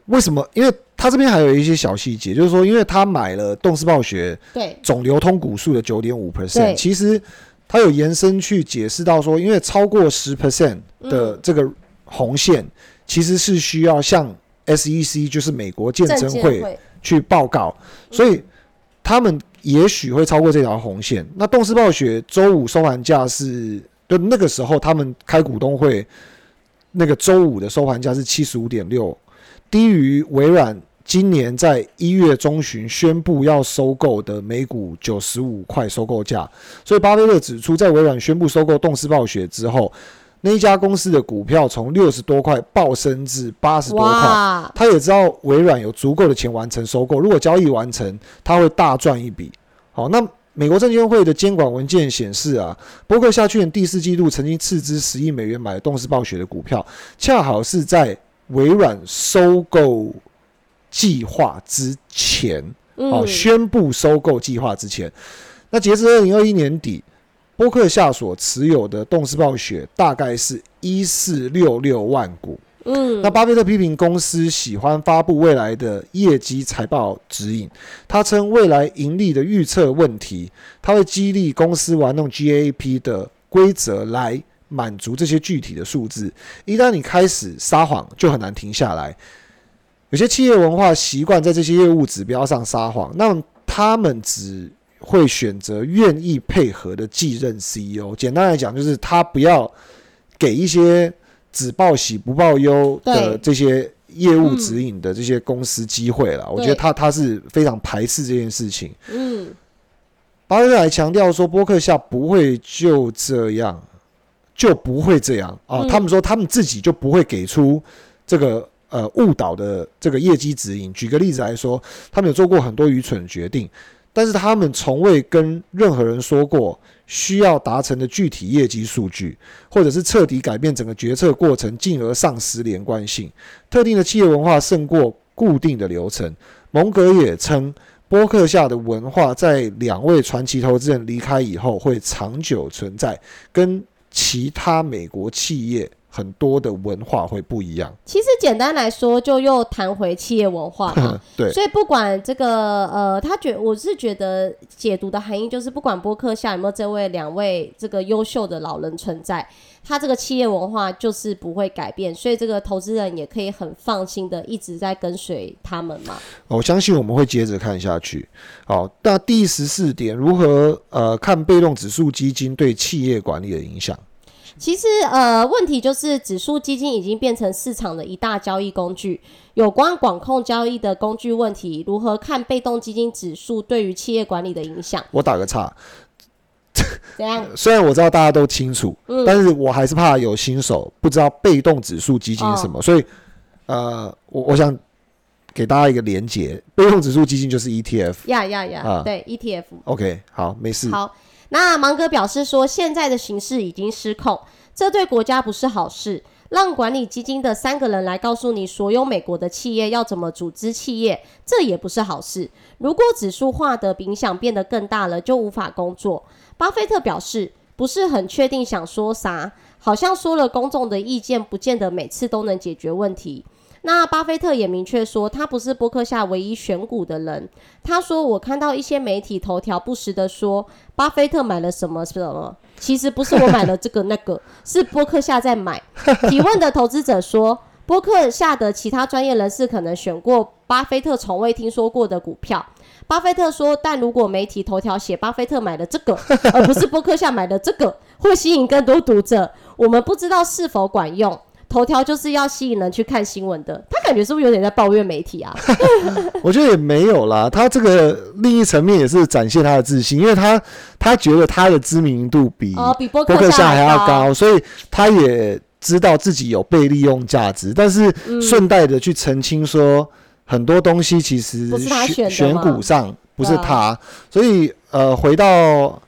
为什么？因为他这边还有一些小细节，就是说，因为他买了动视暴雪对总流通股数的九点五 percent，其实他有延伸去解释到说，因为超过十 percent 的嗯。这个红线，其实是需要向 SEC，就是美国鉴证监会。去报告，所以他们也许会超过这条红线。那动视暴雪周五收盘价是，就那个时候他们开股东会，那个周五的收盘价是七十五点六，低于微软今年在一月中旬宣布要收购的每股九十五块收购价。所以巴菲特指出，在微软宣布收购动视暴雪之后，那一家公司的股票从六十多块暴升至八十多块。他也知道微软有足够的钱完成收购，如果交易完成，他会大赚一笔。好，那美国证监会的监管文件显示啊，伯克夏去年第四季度曾经斥资十亿美元买动视暴雪的股票，恰好是在微软收购计划之前，哦，嗯，宣布收购计划之前。那截至二零二一年底，波克夏所持有的动视暴雪大概是一四六六万股。嗯，那巴菲特批评公司喜欢发布未来的业绩财报指引，他称未来盈利的预测问题，他会激励公司玩弄 GAAP 的规则来满足这些具体的数字。一旦你开始撒谎，就很难停下来。有些企业文化习惯在这些业务指标上撒谎，那他们只会选择愿意配合的继任 CEO。简单来讲，就是他不要给一些。只报喜不报忧的这些业务指引的这些公司机会了，我觉得他他是非常排斥这件事情。嗯，巴菲特还强调说，波克夏不会就这样，就不会这样啊。他们说他们自己就不会给出这个呃误导的这个业绩指引。举个例子来说，他们有做过很多愚蠢决定，但是他们从未跟任何人说过。需要达成的具体业绩数据，或者是彻底改变整个决策过程，进而丧失连贯性。特定的企业文化胜过固定的流程。蒙格也称，波克夏的文化在两位传奇投资人离开以后会长久存在，跟其他美国企业。很多的文化会不一样。其实简单来说，就又谈回企业文化嘛。(laughs) 对。所以不管这个呃，他觉我是觉得解读的含义就是，不管播客下有没有这位两位这个优秀的老人存在，他这个企业文化就是不会改变，所以这个投资人也可以很放心的一直在跟随他们嘛。我相信我们会接着看下去。好，那第十四点，如何呃看被动指数基金对企业管理的影响？其实，呃，问题就是指数基金已经变成市场的一大交易工具。有关管控交易的工具问题，如何看被动基金指数对于企业管理的影响？我打个岔。怎样？(laughs) 虽然我知道大家都清楚，嗯，但是我还是怕有新手不知道被动指数基金是什么，所以，呃，我我想给大家一个连结，被动指数基金就是 ETF。呀呀对，ETF。OK，好，没事。好。那芒格表示说，现在的形势已经失控，这对国家不是好事。让管理基金的三个人来告诉你，所有美国的企业要怎么组织企业，这也不是好事。如果指数化的影响变得更大了，就无法工作。巴菲特表示，不是很确定想说啥，好像说了公众的意见，不见得每次都能解决问题。那巴菲特也明确说，他不是伯克夏唯一选股的人。他说：“我看到一些媒体头条不时的说，巴菲特买了什么什么，其实不是我买了这个那个，是伯克夏在买。”提问的投资者说：“伯克夏的其他专业人士可能选过巴菲特从未听说过的股票。”巴菲特说：“但如果媒体头条写巴菲特买了这个，而不是伯克夏买了这个，会吸引更多读者。我们不知道是否管用。”头条就是要吸引人去看新闻的，他感觉是不是有点在抱怨媒体啊？(laughs) 我觉得也没有啦，他这个另一层面也是展现他的自信，因为他他觉得他的知名度比比波克夏还要高，所以他也知道自己有被利用价值，但是顺带的去澄清说，很多东西其实选选股上不是他，所以呃回到。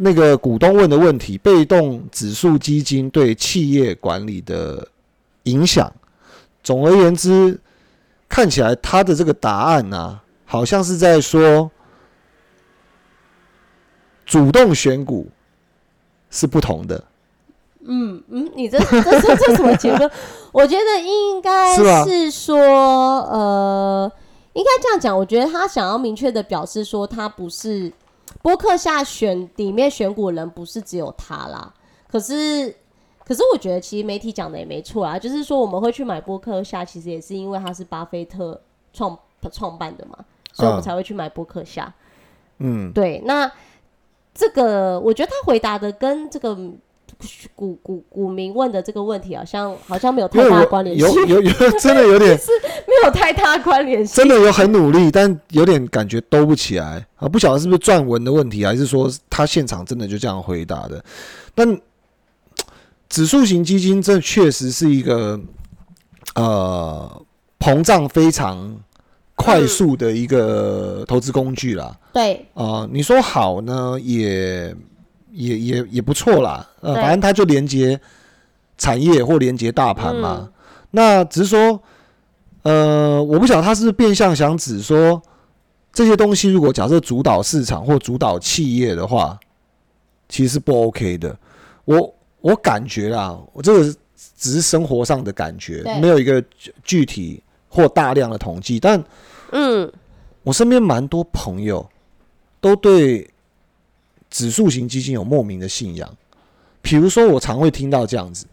那个股东问的问题，被动指数基金对企业管理的影响。总而言之，看起来他的这个答案呢，好像是在说，主动选股是不同的。嗯嗯，你这这这这什么结论？我觉得应该 (laughs) 是说，呃，应该这样讲。我觉得他想要明确的表示说，他不是。播客下选里面选股人不是只有他啦，可是可是我觉得其实媒体讲的也没错啊，就是说我们会去买播客下，其实也是因为他是巴菲特创创办的嘛，所以我们才会去买播客下。嗯，对，那这个我觉得他回答的跟这个。股股股民问的这个问题，好像好像没有太大关联性，有有有，(laughs) 真的有点 (laughs) 是没有太大关联性。真的有很努力，但有点感觉兜不起来啊！不晓得是不是撰文的问题，还是说他现场真的就这样回答的？但指数型基金，这确实是一个呃膨胀非常快速的一个投资工具啦。对啊，你说好呢，也。也也也不错啦，呃，反正它就连接产业或连接大盘嘛。那只是说，呃，我不晓得他是变相想指说，这些东西如果假设主导市场或主导企业的话，其实是不 OK 的。我我感觉啦，我这个只是生活上的感觉，没有一个具体或大量的统计。但嗯，我身边蛮多朋友都对指数型基金有莫名的信仰。比如说，我常会听到这样子，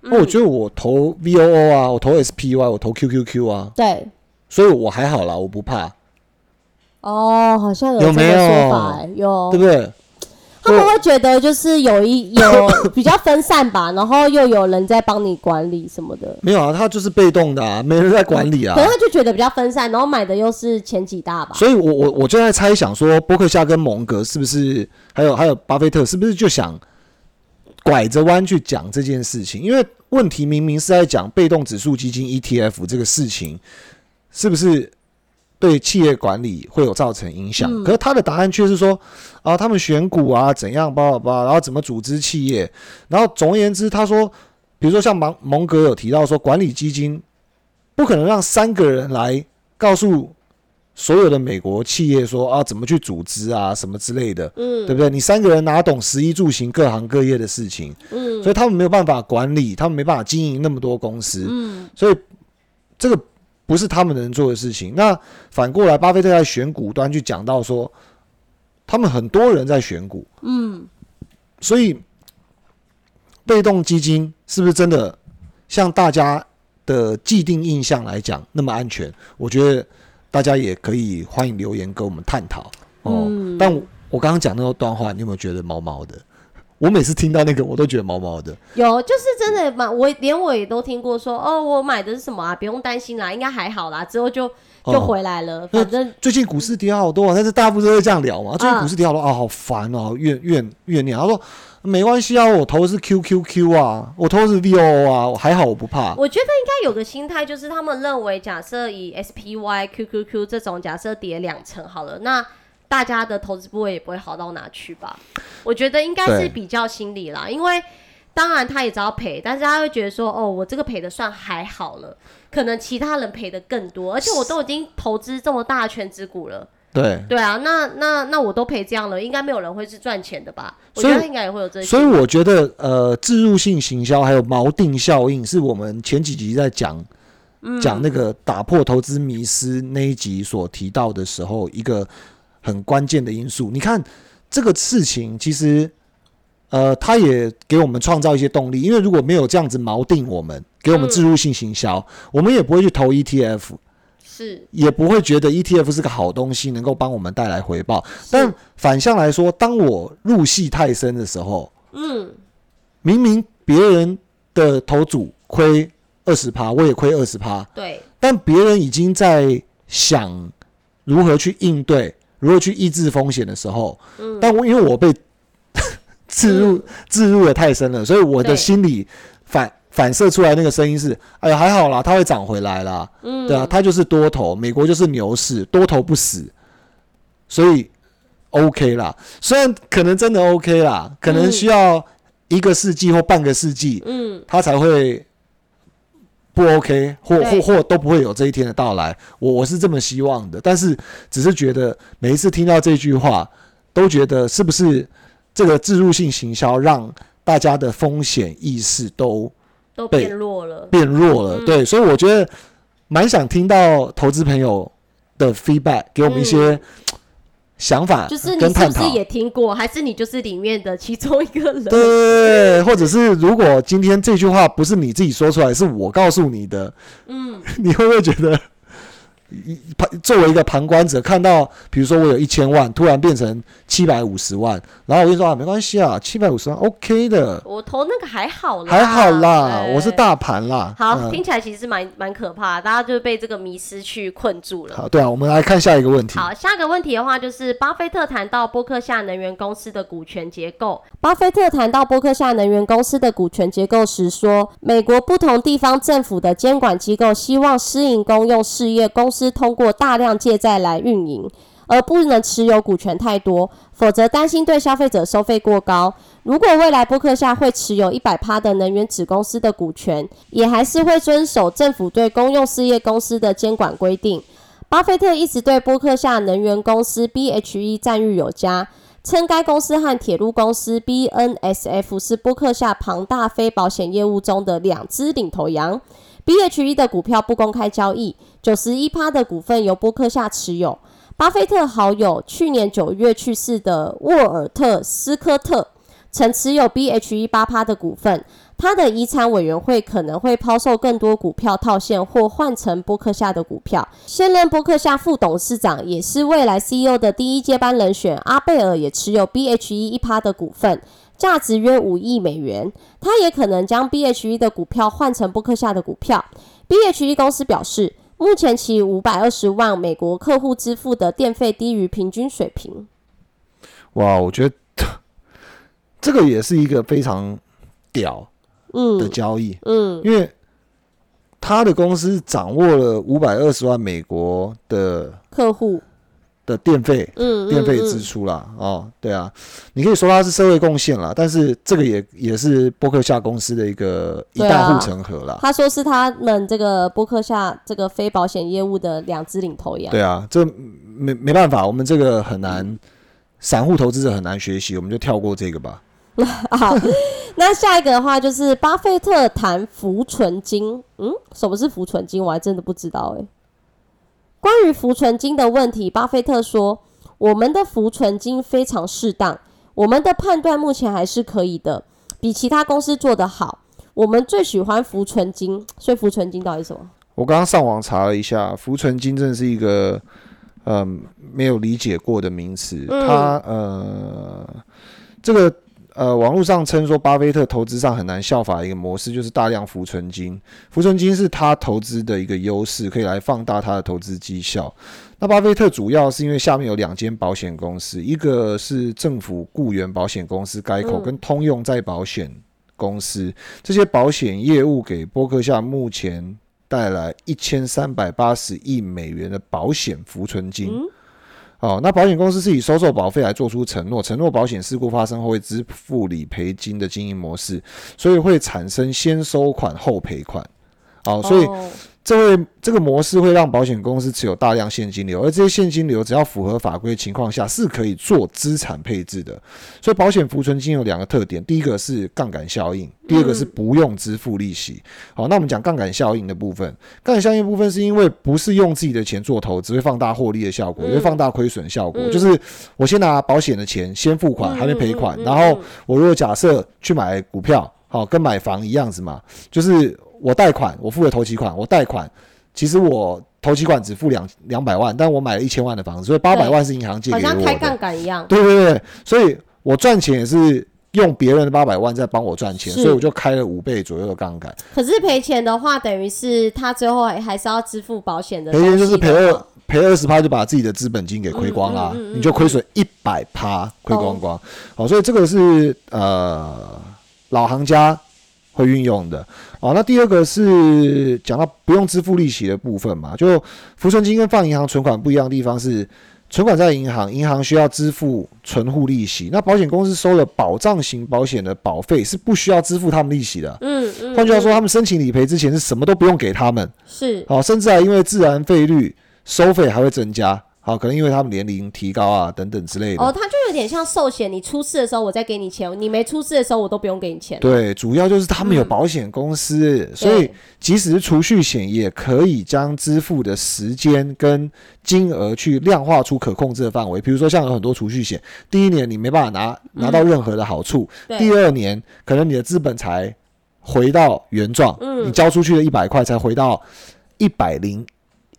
那我觉得我投 VOO 啊，我投 SPY，我投 QQQ 啊，对，所以我还好啦，我不怕。哦，好像有没有有对不对？他们会觉得就是有一 (coughs) 有比较分散吧，然后又有人在帮你管理什么的。没有啊，他就是被动的啊，没人在管理啊。可能他就觉得比较分散，然后买的又是前几大吧。所以我我我就在猜想说，波克夏跟蒙格是不是还有还有巴菲特是不是就想拐着弯去讲这件事情？因为问题明明是在讲被动指数基金 ETF 这个事情，是不是？对企业管理会有造成影响，可是他的答案却是说，啊，他们选股啊怎样，叭叭叭，然后怎么组织企业，然后总而言之，他说，比如说像芒蒙格有提到说，管理基金不可能让三个人来告诉所有的美国企业说啊怎么去组织啊什么之类的，嗯，对不对？你三个人哪懂十一住行各行各业的事情？嗯，所以他们没有办法管理，他们没办法经营那么多公司，嗯，所以这个。不是他们能做的事情。那反过来，巴菲特在选股端去讲到说，他们很多人在选股，嗯，所以被动基金是不是真的像大家的既定印象来讲那么安全？我觉得大家也可以欢迎留言跟我们探讨哦。但我刚刚讲那段话，你有没有觉得毛毛的？我每次听到那个，我都觉得毛毛的。有，就是真的嘛，我连我也都听过说，哦，我买的是什么啊？不用担心啦，应该还好啦。之后就就回来了。反正最近股市跌好多，但是大部分都会这样聊嘛。最近股市跌好多啊，好烦哦，怨怨怨念。他说没关系啊，我投的是 QQQ 啊，我投的是 VOO 啊，我还好，我不怕。我觉得应该有个心态，就是他们认为，假设以 SPY、QQQ 这种假设跌两成好了，那。大家的投资部位也不会好到哪去吧？我觉得应该是比较心理啦，因为当然他也知道赔，但是他会觉得说，哦，我这个赔的算还好了，可能其他人赔的更多，而且我都已经投资这么大全职股了。对对啊，那那那我都赔这样了，应该没有人会是赚钱的吧？我觉得应该也会有这些。所以我觉得，呃，置入性行销还有锚定效应，是我们前几集在讲讲那个打破投资迷思那一集所提到的时候一个。很关键的因素，你看这个事情，其实，呃，它也给我们创造一些动力。因为如果没有这样子锚定我们，给我们植入性行销，我们也不会去投 ETF，是，也不会觉得 ETF 是个好东西，能够帮我们带来回报。但反向来说，当我入戏太深的时候，嗯，明明别人的投组亏二十趴，我也亏二十趴，对，但别人已经在想如何去应对。如何去抑制风险的时候，嗯，但我因为我被 (laughs) 置入置入的太深了，所以我的心里反反射出来那个声音是：哎呀，还好啦，它会涨回来啦，嗯，对啊，它就是多头，美国就是牛市，多头不死，所以 OK 啦。虽然可能真的 OK 啦，可能需要一个世纪或半个世纪，嗯，它才会。不 OK，或或或都不会有这一天的到来，我我是这么希望的。但是只是觉得每一次听到这句话，都觉得是不是这个自入性行销让大家的风险意识都都变弱了，变弱了。对，所以我觉得蛮想听到投资朋友的 feedback，给我们一些。想法就是你是不是也听过，还是你就是里面的其中一个人？对，或者是如果今天这句话不是你自己说出来，是我告诉你的，嗯，(laughs) 你会不会觉得？旁作为一个旁观者，看到比如说我有一千万，突然变成七百五十万，然后我就说啊，没关系啊，七百五十万 OK 的。我投那个还好啦，还好啦，我是大盘啦。好，听起来其实蛮蛮可怕，大家就被这个迷失去困住了。好，对啊，我们来看下一个问题。好，下一个问题的话就是巴菲特谈到波克夏能源公司的股权结构。巴菲特谈到波克夏能源公司的股权结构时说，美国不同地方政府的监管机构希望私营公用事业公司。是通过大量借债来运营，而不能持有股权太多，否则担心对消费者收费过高。如果未来波克夏会持有一百趴的能源子公司的股权，也还是会遵守政府对公用事业公司的监管规定。巴菲特一直对波克夏能源公司 （BHE） 赞誉有加，称该公司和铁路公司 BNSF 是波克夏庞大非保险业务中的两只领头羊。BHE 的股票不公开交易，九十一趴的股份由波克夏持有。巴菲特好友去年九月去世的沃尔特斯科特曾持有 BHE 八趴的股份。他的遗产委员会可能会抛售更多股票套现或换成波克夏的股票。现任波克夏副董事长也是未来 CEO 的第一接班人选阿贝尔也持有 BHE 一趴的股份，价值约五亿美元。他也可能将 BHE 的股票换成伯克夏的股票。BHE 公司表示，目前其五百二十万美国客户支付的电费低于平均水平。哇，我觉得这个也是一个非常屌。的交易，嗯，因为他的公司掌握了五百二十万美国的客户的电费，嗯，电费支出啦。哦，对啊，你可以说它是社会贡献啦，但是这个也也是波克夏公司的一个一大护城河啦。他说是他们这个波克夏这个非保险业务的两只领头羊。对啊，这没没办法，我们这个很难，散户投资者很难学习，我们就跳过这个吧。(laughs) 好，那下一个的话就是巴菲特谈浮存金。嗯，什么是浮存金？我还真的不知道哎。关于浮存金的问题，巴菲特说：“我们的浮存金非常适当，我们的判断目前还是可以的，比其他公司做得好。我们最喜欢浮存金。所以浮存金到底什么？我刚刚上网查了一下，浮存金真的是一个嗯没有理解过的名词。它呃这个。呃，网络上称说，巴菲特投资上很难效法的一个模式，就是大量浮存金。浮存金是他投资的一个优势，可以来放大他的投资绩效。那巴菲特主要是因为下面有两间保险公司，一个是政府雇员保险公司改口，跟通用再保险公司，这些保险业务给波克夏目前带来一千三百八十亿美元的保险浮存金。哦，那保险公司是以收受保费来做出承诺，承诺保险事故发生后会支付理赔金的经营模式，所以会产生先收款后赔款。哦，所以。这会这个模式会让保险公司持有大量现金流，而这些现金流只要符合法规情况下是可以做资产配置的。所以保险浮存金有两个特点，第一个是杠杆效应，第二个是不用支付利息。好，那我们讲杠杆效应的部分，杠杆效应部分是因为不是用自己的钱做投资，会放大获利的效果，也会放大亏损效果。就是我先拿保险的钱先付款，还没赔款，然后我如果假设去买股票，好，跟买房一样子嘛，就是。我贷款，我付了头期款。我贷款，其实我头期款只付两两百万，但我买了一千万的房子，所以八百万是银行借给我的。好像开杠杆一样。对对对，所以我赚钱也是用别人的八百万在帮我赚钱，所以我就开了五倍左右的杠杆。可是赔钱的话，等于是他最后还是要支付保险的。赔钱就是赔二赔二十趴，就把自己的资本金给亏光了，你就亏损一百趴，亏光光。好，所以这个是呃老行家。会运用的哦，那第二个是讲到不用支付利息的部分嘛，就浮存金跟放银行存款不一样的地方是，存款在银行，银行需要支付存户利息，那保险公司收了保障型保险的保费是不需要支付他们利息的。嗯嗯。换句话说，他们申请理赔之前是什么都不用给他们。是。好，甚至还因为自然费率收费还会增加。好，可能因为他们年龄提高啊，等等之类的。哦，它就有点像寿险，你出事的时候我再给你钱，你没出事的时候我都不用给你钱。对，主要就是他们有保险公司，所以即使是储蓄险，也可以将支付的时间跟金额去量化出可控制的范围。比如说，像有很多储蓄险，第一年你没办法拿拿到任何的好处，第二年可能你的资本才回到原状，你交出去的一百块才回到一百零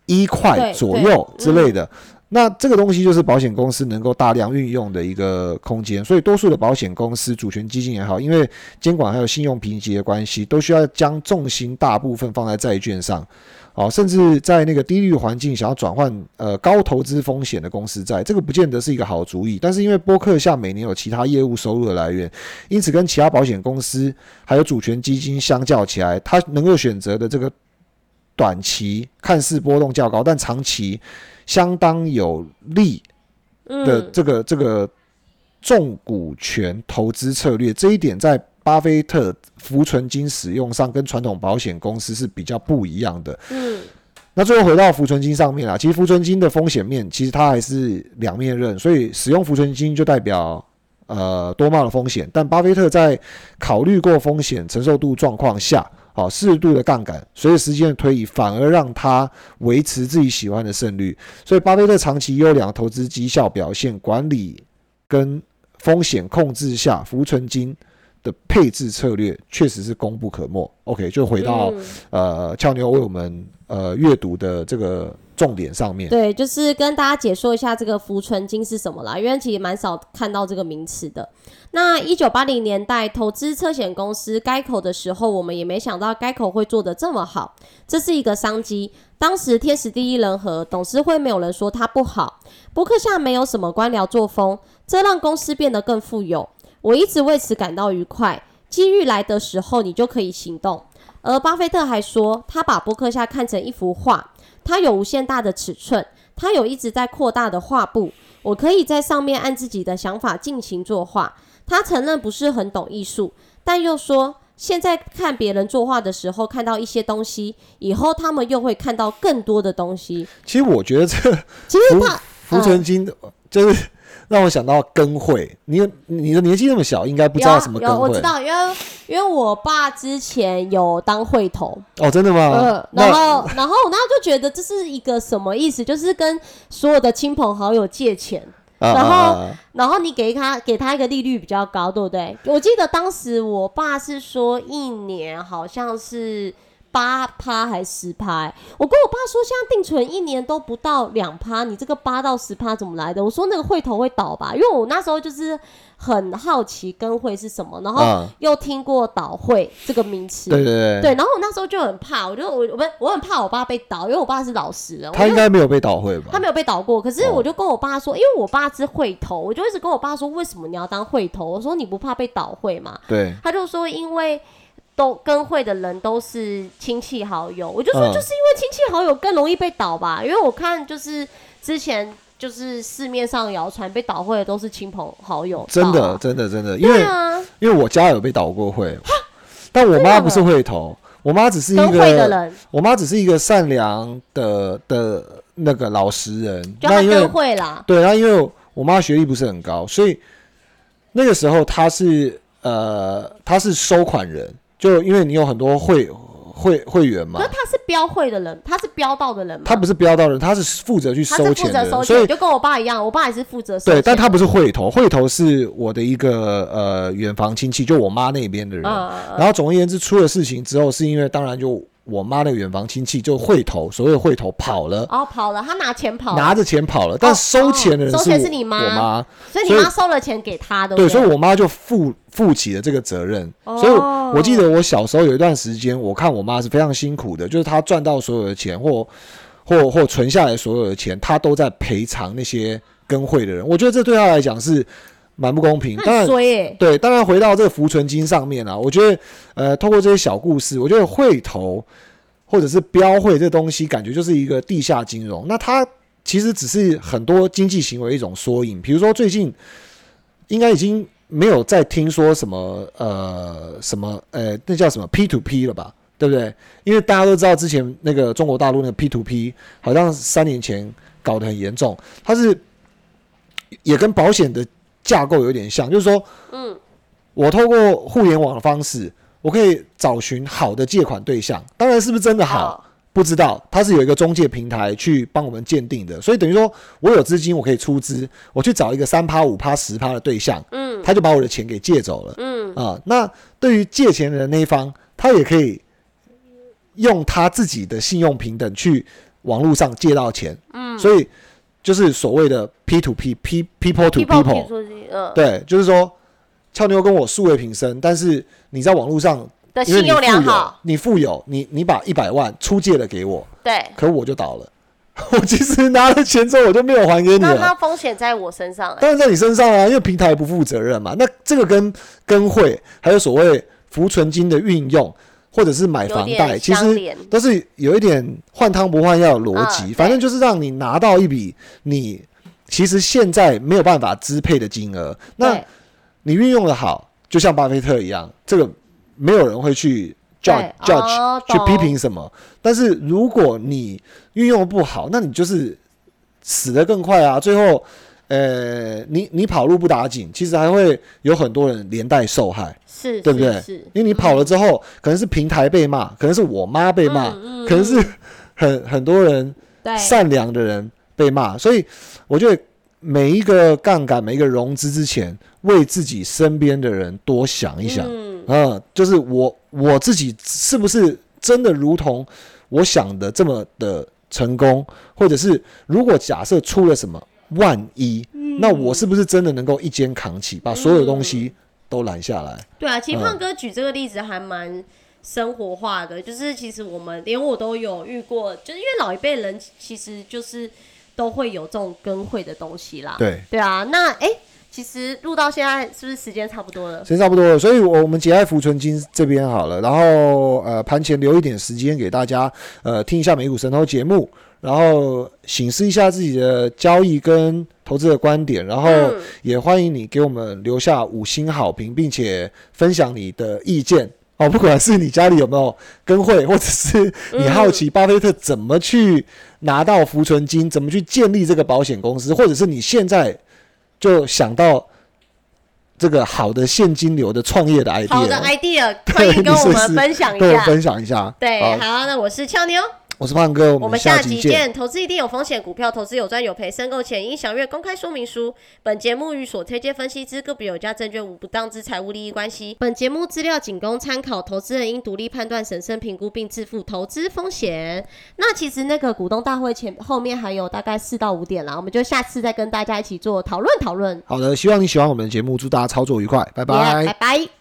一块左右之类的。那这个东西就是保险公司能够大量运用的一个空间，所以多数的保险公司、主权基金也好，因为监管还有信用评级的关系，都需要将重心大部分放在债券上，哦，甚至在那个低利率环境想要转换呃高投资风险的公司债，这个不见得是一个好主意。但是因为波克夏每年有其他业务收入的来源，因此跟其他保险公司还有主权基金相较起来，它能够选择的这个短期看似波动较高，但长期。相当有利的这个这个重股权投资策略，这一点在巴菲特浮存金使用上跟传统保险公司是比较不一样的。嗯，那最后回到浮存金上面啊，其实浮存金的风险面其实它还是两面刃，所以使用浮存金就代表呃多冒的风险。但巴菲特在考虑过风险承受度状况下，好适度的杠杆，随着时间的推移，反而让他维持自己喜欢的胜率。所以巴菲特长期优良投资绩效表现、管理跟风险控制下，浮存金。的配置策略确实是功不可没。OK，就回到呃俏妞为我们呃阅读的这个重点上面。对，就是跟大家解说一下这个浮存金是什么啦，因为其实蛮少看到这个名词的。那一九八零年代投资车险公司该口的时候，我们也没想到该口会做得这么好，这是一个商机。当时天时地利人和，董事会没有人说它不好，伯克夏没有什么官僚作风，这让公司变得更富有。我一直为此感到愉快。机遇来的时候，你就可以行动。而巴菲特还说，他把伯克夏看成一幅画，它有无限大的尺寸，它有一直在扩大的画布。我可以在上面按自己的想法尽情作画。他承认不是很懂艺术，但又说，现在看别人作画的时候，看到一些东西，以后他们又会看到更多的东西。其实我觉得这其实他浮存金就是。让我想到跟会，你你的年纪那么小，应该不知道什么跟会。我知道，因为因为我爸之前有当会头。哦，真的吗？嗯。然后，然后，然后就觉得这是一个什么意思？就是跟所有的亲朋好友借钱，然后，然后你给他给他一个利率比较高，对不对？我记得当时我爸是说一年好像是。八趴还十趴？我跟我爸说，现在定存一年都不到两趴，你这个八到十趴怎么来的？我说那个会头会倒吧，因为我那时候就是很好奇跟会是什么，然后又听过倒会这个名词，对对对，对，然后我那时候就很怕，我就我我不我很怕我爸被倒，因为我爸是老实人，他应该没有被倒会吧？他没有被倒过，可是我就跟我爸说，因为我爸是会头，我就一直跟我爸说，为什么你要当会头？我说你不怕被倒会吗？对，他就说因为。都跟会的人都是亲戚好友，我就说就是因为亲戚好友更容易被倒吧，因为我看就是之前就是市面上谣传被倒会的都是亲朋好友，真的真的真的，因为因为我家有被倒过会，但我妈不是会头，我妈只是一个我妈只是一个善良的的那个老实人，那因为会啦，对，然后因为我妈学历不是很高，所以那个时候她是呃她是收款人。就因为你有很多会会会员嘛，可是他是标会的人，他是标到的人，他不是标到人，他是负责去收钱的，所以就跟我爸一样，我爸也是负责收。对，但他不是会头，会头是我的一个呃远房亲戚，就我妈那边的人。然后总而言之，出了事情之后，是因为当然就。我妈的远房亲戚就会头，所谓的会头跑了。哦，跑了，他拿钱跑，拿着钱跑了。但收钱的人收钱是你妈，我妈，所以你妈收了钱给他的。对，所以我妈就负负起了这个责任。所以我记得我小时候有一段时间，我看我妈是非常辛苦的，就是她赚到所有的钱或或或存下来所有的钱，她都在赔偿那些跟会的人。我觉得这对她来讲是。蛮不公平，当然对，当然回到这个浮存金上面啊，我觉得呃，透过这些小故事，我觉得会投或者是标会这东西，感觉就是一个地下金融。那它其实只是很多经济行为一种缩影。比如说最近应该已经没有再听说什么呃什么呃那叫什么 P to P 了吧，对不对？因为大家都知道之前那个中国大陆那个 P to P 好像三年前搞得很严重，它是也跟保险的。架构有点像，就是说，嗯，我透过互联网的方式，我可以找寻好的借款对象。当然是不是真的好，不知道。它是有一个中介平台去帮我们鉴定的，所以等于说我有资金，我可以出资，我去找一个三趴、五趴、十趴的对象，嗯，他就把我的钱给借走了，嗯啊。那对于借钱人那一方，他也可以用他自己的信用平等去网络上借到钱，嗯，所以。就是所谓的 P to P，P people to people，对，就是说，俏妞跟我素未平生，但是你在网络上的信用良好，你富有，你你把一百万出借了给我，对，可我就倒了，(laughs) 我其实拿了钱之后我就没有还给你了，那风险在我身上，当然在你身上啊，因为平台不负责任嘛，那这个跟跟会还有所谓浮存金的运用。或者是买房贷，其实都是有一点换汤不换药的逻辑。反正就是让你拿到一笔你其实现在没有办法支配的金额。那你运用的好，就像巴菲特一样，这个没有人会去 judge judge 去批评什么。但是如果你运用不好，那你就是死得更快啊！最后，呃，你你跑路不打紧，其实还会有很多人连带受害。是，对不对？是。是，因为你跑了之后，可能是平台被骂，可能是我妈被骂，可能是 (laughs) 很很多人对，善良的人被骂，所以我觉得每一个杠杆、每一个融资之前，为自己身边的人多想一想，嗯，嗯，就是我我自己是不是真的如同我想的这么的成功，或者是如果假设出了什么万一，嗯那我是不是真的能够一肩扛起，把所有东西都揽下来？对啊，其实嗯胖哥举这个例子还蛮生活化的，就是其实我们连我都有遇过，就是因为老一辈人其实就是都会有这种跟会的东西啦。对。对啊，那哎、其实录到现在是不是时间差不多了？时间差不多了，所以我我们节哀福存金这边好了，然后呃盘前留一点时间给大家呃听一下美股神偷节目，然后醒思一下自己的交易跟投资的观点，然后嗯也欢迎你给我们留下五星好评，并且分享你的意见。哦，不管是你家里有没有跟会，或者是你好奇巴菲特怎么去拿到浮存金，怎么去建立这个保险公司，或者是你现在就想到这个好的现金流的创业的 idea，好的 idea，对 (laughs) 欢迎跟我们分享一下。跟我分享一下。对，好，好，那我是俏妞，我是胖哥，我我们们下下集集见。见。投资一定有风险，股票投资有赚有赔，申购前应详阅公开说明书。本节目与所推荐分析之个别有价证券无不当之财务利益关系。本节目资料仅供参考，投资人应独立判断、审慎评估并自负投资风险。那其实那个股东大会前后面还有大概四到五点啦，我们就下次再跟大家一起做讨论讨论。好的，希望你喜欢我们的节目，祝大家操作愉快，拜拜 Yeah，拜拜。